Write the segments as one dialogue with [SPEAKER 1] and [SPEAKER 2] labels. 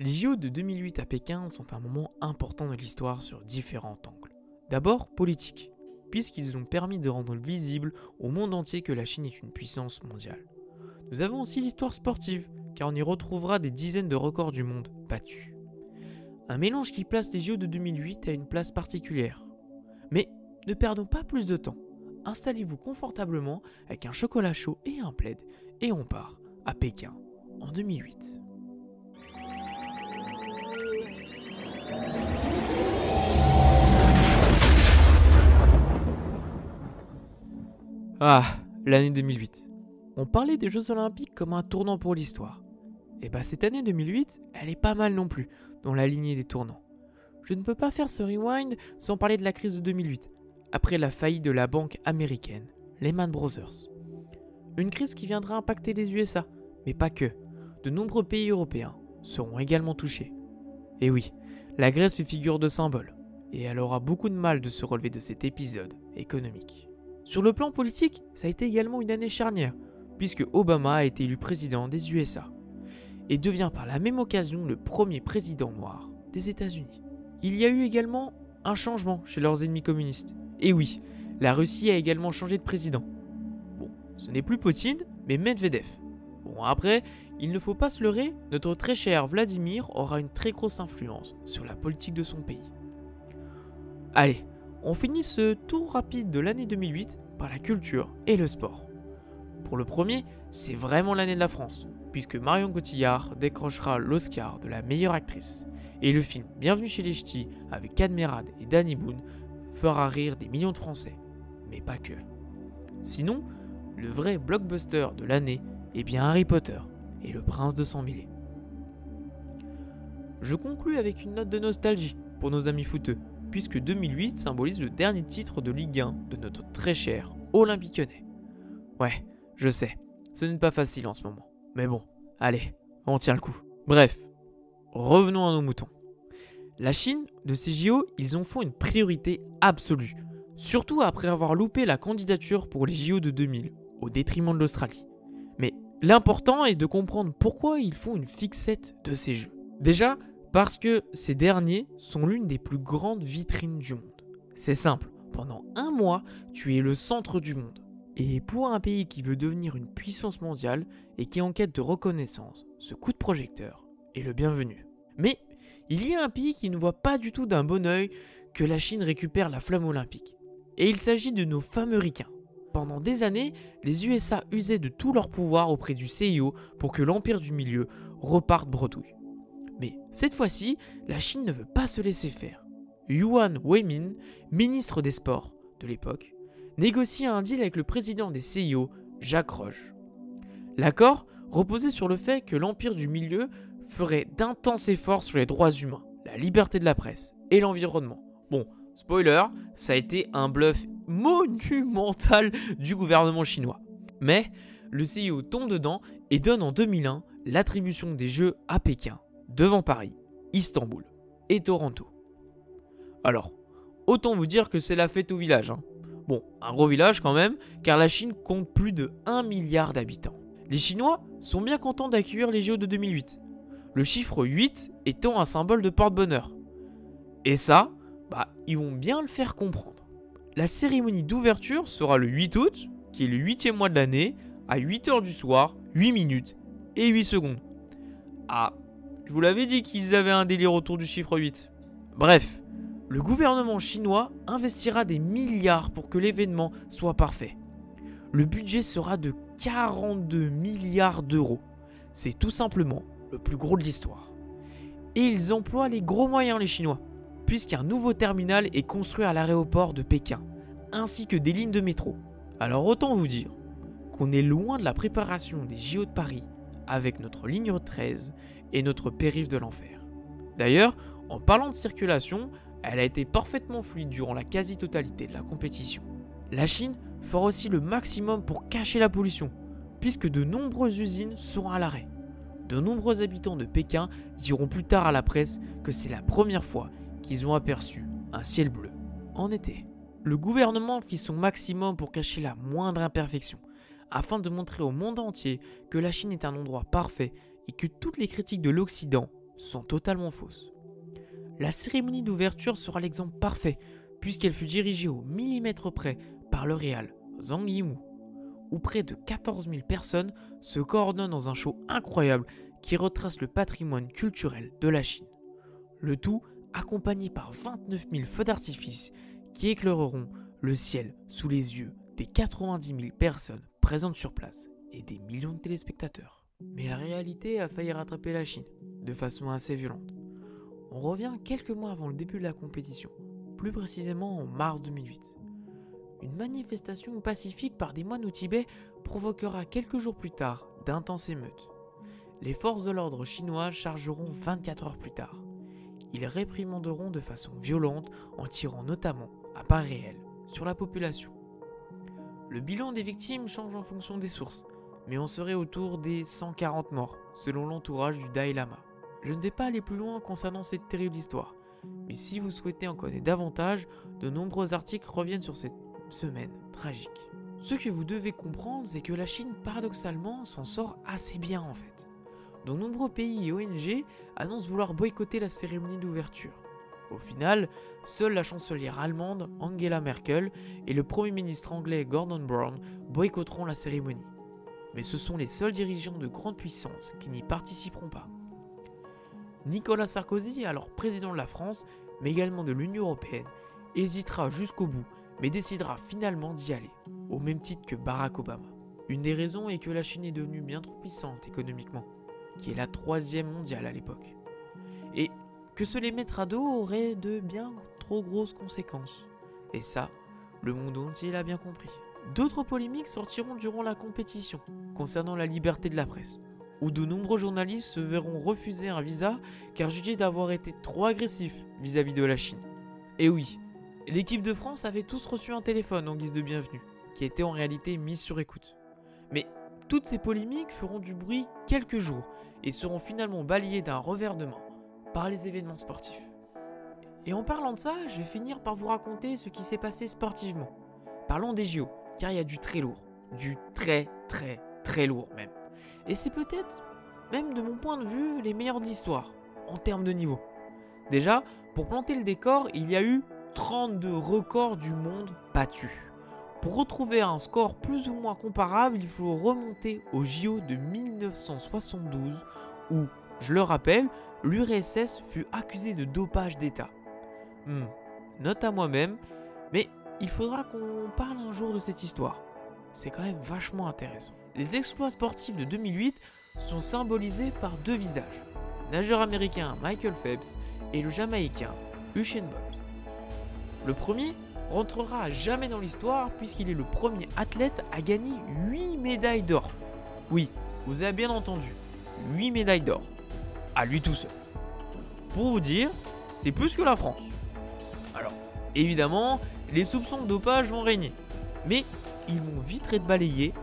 [SPEAKER 1] Les JO de 2008 à Pékin sont un moment important de l'histoire sur différents angles. D'abord politique, puisqu'ils ont permis de rendre visible au monde entier que la Chine est une puissance mondiale. Nous avons aussi l'histoire sportive, car on y retrouvera des dizaines de records du monde battus. Un mélange qui place les JO de 2008 à une place particulière. Mais ne perdons pas plus de temps. Installez-vous confortablement avec un chocolat chaud et un plaid, et on part à Pékin en 2008. Ah, l'année 2008. On parlait des Jeux Olympiques comme un tournant pour l'histoire. Et bah cette année 2008, elle est pas mal non plus, dans la lignée des tournants. Je ne peux pas faire ce rewind sans parler de la crise de 2008, après la faillite de la banque américaine, Lehman Brothers. Une crise qui viendra impacter les USA, mais pas que. De nombreux pays européens seront également touchés. Et oui, la Grèce fait figure de symbole, et elle aura beaucoup de mal de se relever de cet épisode économique. Sur le plan politique, ça a été également une année charnière, puisque Obama a été élu président des USA, et devient par la même occasion le premier président noir des États-Unis. Il y a eu également un changement chez leurs ennemis communistes. Et oui, la Russie a également changé de président. Bon, ce n'est plus Poutine, mais Medvedev. Bon, après, il ne faut pas se leurrer, notre très cher Vladimir aura une très grosse influence sur la politique de son pays. Allez, on finit ce tour rapide de l'année 2008 par la culture et le sport. Pour le premier, c'est vraiment l'année de la France, puisque Marion Cotillard décrochera l'Oscar de la meilleure actrice, et le film Bienvenue chez les Ch'tis avec Cadmerade et Danny Boone fera rire des millions de Français, mais pas que. Sinon, le vrai blockbuster de l'année est bien Harry Potter et le prince de sang. Je conclus avec une note de nostalgie pour nos amis footeux, puisque 2008 symbolise le dernier titre de Ligue 1 de notre très cher Olympique Lyonnais. Ouais, je sais, ce n'est pas facile en ce moment. Mais bon, allez, on tient le coup. Bref, revenons à nos moutons. La Chine, de ces JO, ils ont fait une priorité absolue, surtout après avoir loupé la candidature pour les JO de 2000, au détriment de l'Australie. Mais l'important est de comprendre pourquoi ils font une fixette de ces jeux. Déjà, parce que ces derniers sont l'une des plus grandes vitrines du monde. C'est simple, pendant un mois, tu es le centre du monde. Et pour un pays qui veut devenir une puissance mondiale et qui est en quête de reconnaissance, ce coup de projecteur est le bienvenu. Mais il y a un pays qui ne voit pas du tout d'un bon oeil que la Chine récupère la flamme olympique. Et il s'agit de nos fameux ricains. Pendant des années, les USA usaient de tout leur pouvoir auprès du CIO pour que l'Empire du Milieu reparte bredouille. Mais cette fois-ci, la Chine ne veut pas se laisser faire. Yuan Weimin, ministre des Sports de l'époque, négocie un deal avec le président des CIO, Jacques Roche. L'accord reposait sur le fait que l'Empire du Milieu ferait d'intenses efforts sur les droits humains, la liberté de la presse et l'environnement. Bon, spoiler, ça a été un bluff monumental du gouvernement chinois. Mais le CIO tombe dedans et donne en 2001 l'attribution des Jeux à Pékin devant Paris, Istanbul et Toronto. Alors, autant vous dire que c'est la fête au village. Hein. Bon, un gros village quand même, car la Chine compte plus de 1 milliard d'habitants. Les Chinois sont bien contents d'accueillir les JO de 2008, le chiffre 8 étant un symbole de porte-bonheur. Et ça, bah, ils vont bien le faire comprendre. La cérémonie d'ouverture sera le 8 août, qui est le 8 mois de l'année, à 8h du soir, 8 minutes et 8 secondes. Ah, je vous l'avais dit qu'ils avaient un délire autour du chiffre 8. Bref, le gouvernement chinois investira des milliards pour que l'événement soit parfait. Le budget sera de 42 milliards d'euros. C'est tout simplement le plus gros de l'histoire. Et ils emploient les gros moyens les Chinois, puisqu'un nouveau terminal est construit à l'aéroport de Pékin, ainsi que des lignes de métro. Alors autant vous dire qu'on est loin de la préparation des JO de Paris avec notre ligne 13 et notre périph' de l'enfer. D'ailleurs, en parlant de circulation, elle a été parfaitement fluide durant la quasi-totalité de la compétition. La Chine fera aussi le maximum pour cacher la pollution, puisque de nombreuses usines seront à l'arrêt. De nombreux habitants de Pékin diront plus tard à la presse que c'est la première fois qu'ils ont aperçu un ciel bleu en été. Le gouvernement fit son maximum pour cacher la moindre imperfection, afin de montrer au monde entier que la Chine est un endroit parfait et que toutes les critiques de l'Occident sont totalement fausses. La cérémonie d'ouverture sera l'exemple parfait, puisqu'elle fut dirigée au millimètre près par le réal Zhang Yimou, où près de 14 000 personnes se coordonnent dans un show incroyable qui retrace le patrimoine culturel de la Chine. Le tout accompagné par 29 000 feux d'artifice qui éclaireront le ciel sous les yeux des 90 000 personnes présentes sur place et des millions de téléspectateurs. Mais la réalité a failli rattraper la Chine, de façon assez violente. On revient quelques mois avant le début de la compétition, plus précisément en mars 2008. Une manifestation pacifique par des moines au Tibet provoquera quelques jours plus tard d'intenses émeutes. Les forces de l'ordre chinois chargeront 24 heures plus tard. Ils réprimanderont de façon violente en tirant notamment à pas réel sur la population. Le bilan des victimes change en fonction des sources, mais on serait autour des 140 morts, selon l'entourage du Dalai Lama. Je ne vais pas aller plus loin concernant cette terrible histoire, mais si vous souhaitez en connaître davantage, de nombreux articles reviennent sur cette semaine tragique. Ce que vous devez comprendre, c'est que la Chine, paradoxalement, s'en sort assez bien en fait. De nombreux pays et ONG annoncent vouloir boycotter la cérémonie d'ouverture. Au final, seule la chancelière allemande Angela Merkel et le Premier ministre anglais Gordon Brown boycotteront la cérémonie. Mais ce sont les seuls dirigeants de grandes puissances qui n'y participeront pas. Nicolas Sarkozy, alors président de la France, mais également de l'Union européenne, hésitera jusqu'au bout, mais décidera finalement d'y aller, au même titre que Barack Obama. Une des raisons est que la Chine est devenue bien trop puissante économiquement, qui est la troisième mondiale à l'époque. Que se les mettre à dos aurait de bien trop grosses conséquences. Et ça, le monde entier l'a bien compris. D'autres polémiques sortiront durant la compétition concernant la liberté de la presse, où de nombreux journalistes se verront refuser un visa car jugés d'avoir été trop agressifs vis-à-vis de la Chine. Et oui, l'équipe de France avait tous reçu un téléphone en guise de bienvenue, qui était en réalité mis sur écoute. Mais toutes ces polémiques feront du bruit quelques jours et seront finalement balayées d'un revers de main par les événements sportifs. Et en parlant de ça, je vais finir par vous raconter ce qui s'est passé sportivement. Parlons des JO, car il y a du très lourd, du très très très lourd même. Et c'est peut-être, même de mon point de vue, les meilleurs de l'histoire, en termes de niveau. Déjà, pour planter le décor, il y a eu 32 records du monde battus. Pour retrouver un score plus ou moins comparable, il faut remonter au JO de 1972 où, je le rappelle, l'URSS fut accusée de dopage d'État. Hmm, note à moi-même, mais il faudra qu'on parle un jour de cette histoire. C'est quand même vachement intéressant. Les exploits sportifs de 2008 sont symbolisés par deux visages. Le nageur américain Michael Phelps et le jamaïcain Usain Bolt. Le premier rentrera à jamais dans l'histoire puisqu'il est le premier athlète à gagner 8 médailles d'or. Oui, vous avez bien entendu, 8 médailles d'or. À lui tout seul. Pour vous dire, c'est plus que la France. Alors, évidemment, les soupçons de dopage vont régner. Mais ils vont vite être balayés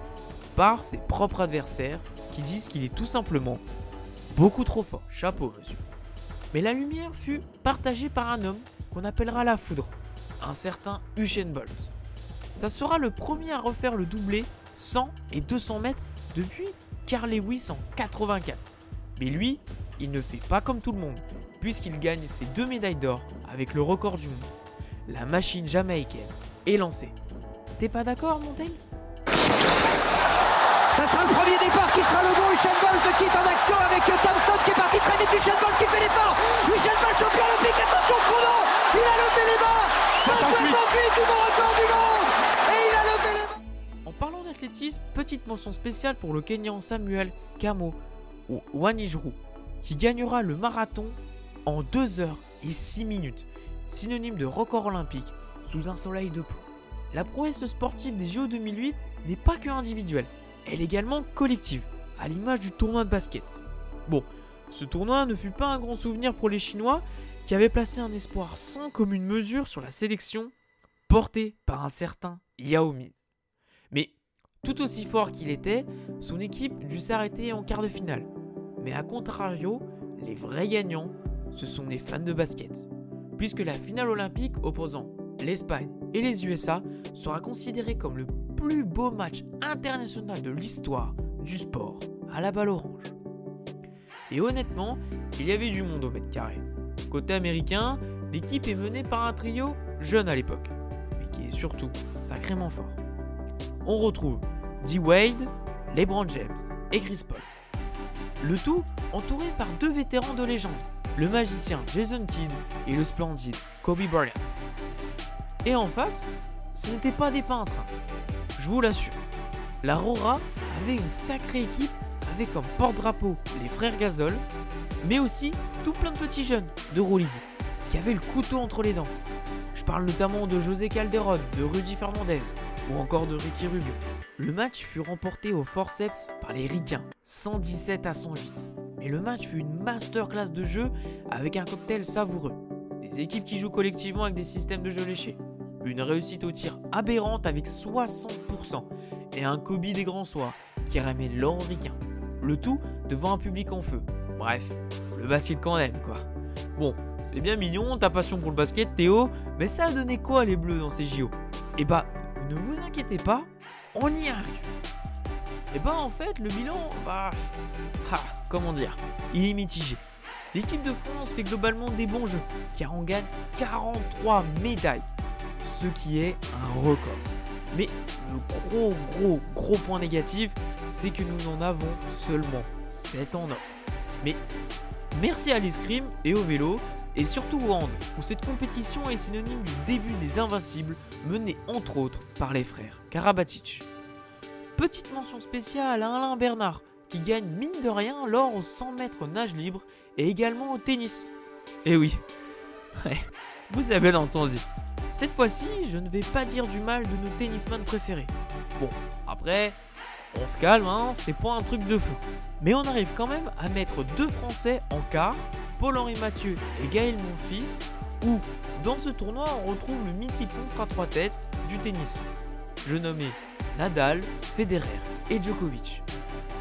[SPEAKER 1] par ses propres adversaires qui disent qu'il est tout simplement beaucoup trop fort. Chapeau, monsieur. Mais la lumière fut partagée par un homme qu'on appellera la foudre, un certain Usain Bolt. Ça sera le premier à refaire le doublé 100 et 200 mètres depuis Carl Lewis en 84. Mais lui, il ne fait pas comme tout le monde, puisqu'il gagne ses deux médailles d'or avec le record du monde. La machine jamaïcaine est lancée. T'es pas d'accord, Montel?
[SPEAKER 2] Ça sera le premier départ qui sera le bon. Usain Bolt quitte en action avec Thompson qui est parti très vite. Usain Bolt qui fait l'effort. Usain Bolt champion olympique. Attention chrono. Il a levé les mains. 68 nouveau record du monde. Et il a levé les mains.
[SPEAKER 1] En parlant d'athlétisme, petite mention spéciale pour le Kenyan Samuel Kamo ou Wanijru qui gagnera le marathon en 2 heures et 6 minutes, synonyme de record olympique sous un soleil de plomb. La prouesse sportive des JO 2008 n'est pas que individuelle, elle est également collective, à l'image du tournoi de basket. Bon, ce tournoi ne fut pas un grand souvenir pour les Chinois, qui avaient placé un espoir sans commune mesure sur la sélection portée par un certain Yao Min. Mais tout aussi fort qu'il était, son équipe dut s'arrêter en quart de finale. Mais à contrario, les vrais gagnants, ce sont les fans de basket. Puisque la finale olympique opposant l'Espagne et les USA sera considérée comme le plus beau match international de l'histoire du sport à la balle orange. Et honnêtement, il y avait du monde au mètre carré. Côté américain, l'équipe est menée par un trio jeune à l'époque, mais qui est surtout sacrément fort. On retrouve D. Wade, LeBron James et Chris Paul. Le tout entouré par deux vétérans de légende, le magicien Jason Kidd et le splendide Kobe Bryant. Et en face, ce n'étaient pas des peintres, je vous l'assure. La Rora avait une sacrée équipe avec comme porte-drapeau les frères Gasol, mais aussi tout plein de petits jeunes de Roulig qui avaient le couteau entre les dents. Je parle notamment de José Calderon, de Rudy Fernandez ou encore de Ricky Rubio. Le match fut remporté au forceps par les Ricains, 117 à 108. Mais le match fut une masterclass de jeu avec un cocktail savoureux. Des équipes qui jouent collectivement avec des systèmes de jeu léchés. Une réussite au tir aberrante avec 60% et un Kobe des grands soirs qui ramène l'or. Le tout devant un public en feu. Bref, le basket qu'on aime quoi. Bon, c'est bien mignon ta passion pour le basket Théo, mais ça a donné quoi les bleus dans ces JO Eh bah, ne vous inquiétez pas, on y arrive. Et bah en fait, le bilan, bah... Ah, comment dire Il est mitigé. L'équipe de France fait globalement des bons jeux, car on gagne 43 médailles, ce qui est un record. Mais le gros gros gros point négatif, c'est que nous n'en avons seulement 7 en or. Mais merci à l'escrime et au vélo, et surtout au où cette compétition est synonyme du début des Invincibles, menés entre autres par les frères Karabatic. Petite mention spéciale à Alain Bernard, qui gagne mine de rien l'or aux 100 mètres nage libre et également au tennis. Eh oui, vous avez bien entendu. Cette fois-ci, je ne vais pas dire du mal de nos tennisman préférés. Bon, après, on se calme, hein, c'est pas un truc de fou. Mais on arrive quand même à mettre deux Français en quart, Paul-Henri Mathieu et Gaël Monfils, où dans ce tournoi on retrouve le mythique monstre à trois têtes du tennis. Je nommais Nadal, Federer et Djokovic.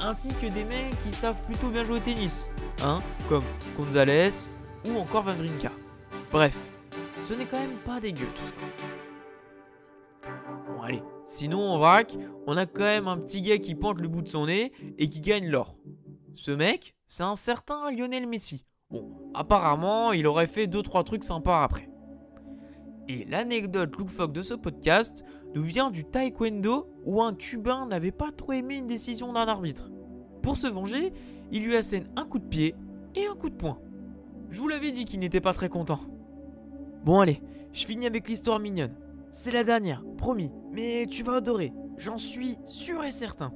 [SPEAKER 1] Ainsi que des mecs qui savent plutôt bien jouer au tennis, hein, comme Gonzalez ou encore Vavrinka. Bref, ce n'est quand même pas dégueu tout ça. Bon allez, sinon on vrac, on a quand même un petit gars qui pointe le bout de son nez et qui gagne l'or. Ce mec, c'est un certain Lionel Messi. Bon, apparemment, il aurait fait 2-3 trucs sympas après. Et l'anecdote loufoque de ce podcast nous vient du taekwondo où un Cubain n'avait pas trop aimé une décision d'un arbitre. Pour se venger, il lui assène un coup de pied et un coup de poing. Je vous l'avais dit qu'il n'était pas très content. Bon allez, je finis avec l'histoire mignonne. C'est la dernière, promis, mais tu vas adorer, j'en suis sûr et certain.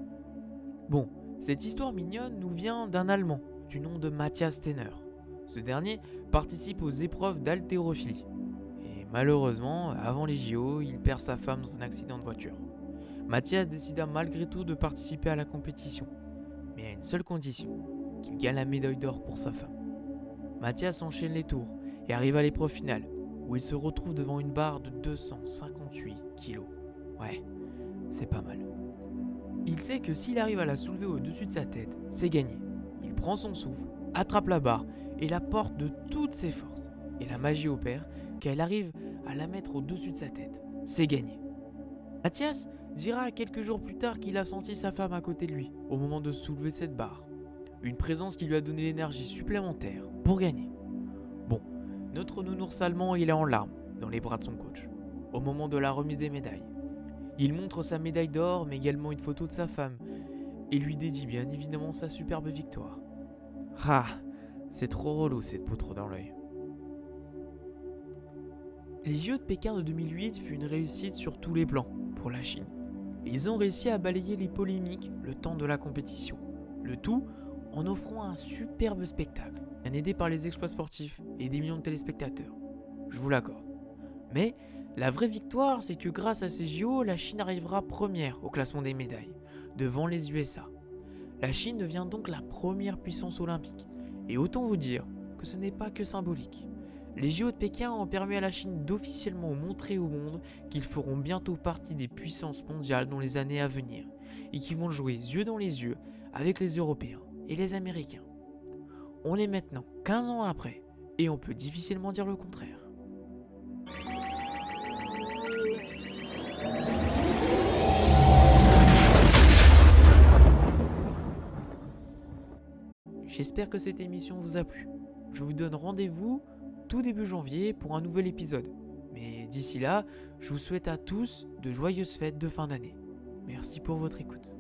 [SPEAKER 1] Bon, cette histoire mignonne nous vient d'un Allemand du nom de Matthias Tenner. Ce dernier participe aux épreuves d'haltérophilie. Et malheureusement, avant les JO, il perd sa femme dans un accident de voiture. Mathias décida malgré tout de participer à la compétition, mais à une seule condition, qu'il gagne la médaille d'or pour sa femme. Mathias enchaîne les tours et arrive à l'épreuve finale, où il se retrouve devant une barre de 258 kilos. Ouais, c'est pas mal. Il sait que s'il arrive à la soulever au-dessus de sa tête, c'est gagné. Il prend son souffle, attrape la barre et la porte de toutes ses forces. Et la magie opère qu'elle arrive à la mettre au-dessus de sa tête. C'est gagné. Mathias dira quelques jours plus tard qu'il a senti sa femme à côté de lui au moment de soulever cette barre. Une présence qui lui a donné l'énergie supplémentaire pour gagner. Notre nounours allemand, il est en larmes dans les bras de son coach, au moment de la remise des médailles. Il montre sa médaille d'or, mais également une photo de sa femme, et lui dédie bien évidemment sa superbe victoire. Ah, c'est trop relou cette poutre dans l'œil. Les Jeux de Pékin de 2008 fut une réussite sur tous les plans pour la Chine. ils ont réussi à balayer les polémiques le temps de la compétition. Le tout en offrant un superbe spectacle aidé par les exploits sportifs et des millions de téléspectateurs. Je vous l'accorde. Mais la vraie victoire, c'est que grâce à ces JO, la Chine arrivera première au classement des médailles, devant les USA. La Chine devient donc la première puissance olympique. Et autant vous dire que ce n'est pas que symbolique. Les JO de Pékin ont permis à la Chine d'officiellement montrer au monde qu'ils feront bientôt partie des puissances mondiales dans les années à venir, et qu'ils vont jouer yeux dans les yeux avec les Européens et les Américains. On est maintenant 15 ans après et on peut difficilement dire le contraire. J'espère que cette émission vous a plu. Je vous donne rendez-vous tout début janvier pour un nouvel épisode. Mais d'ici là, je vous souhaite à tous de joyeuses fêtes de fin d'année. Merci pour votre écoute.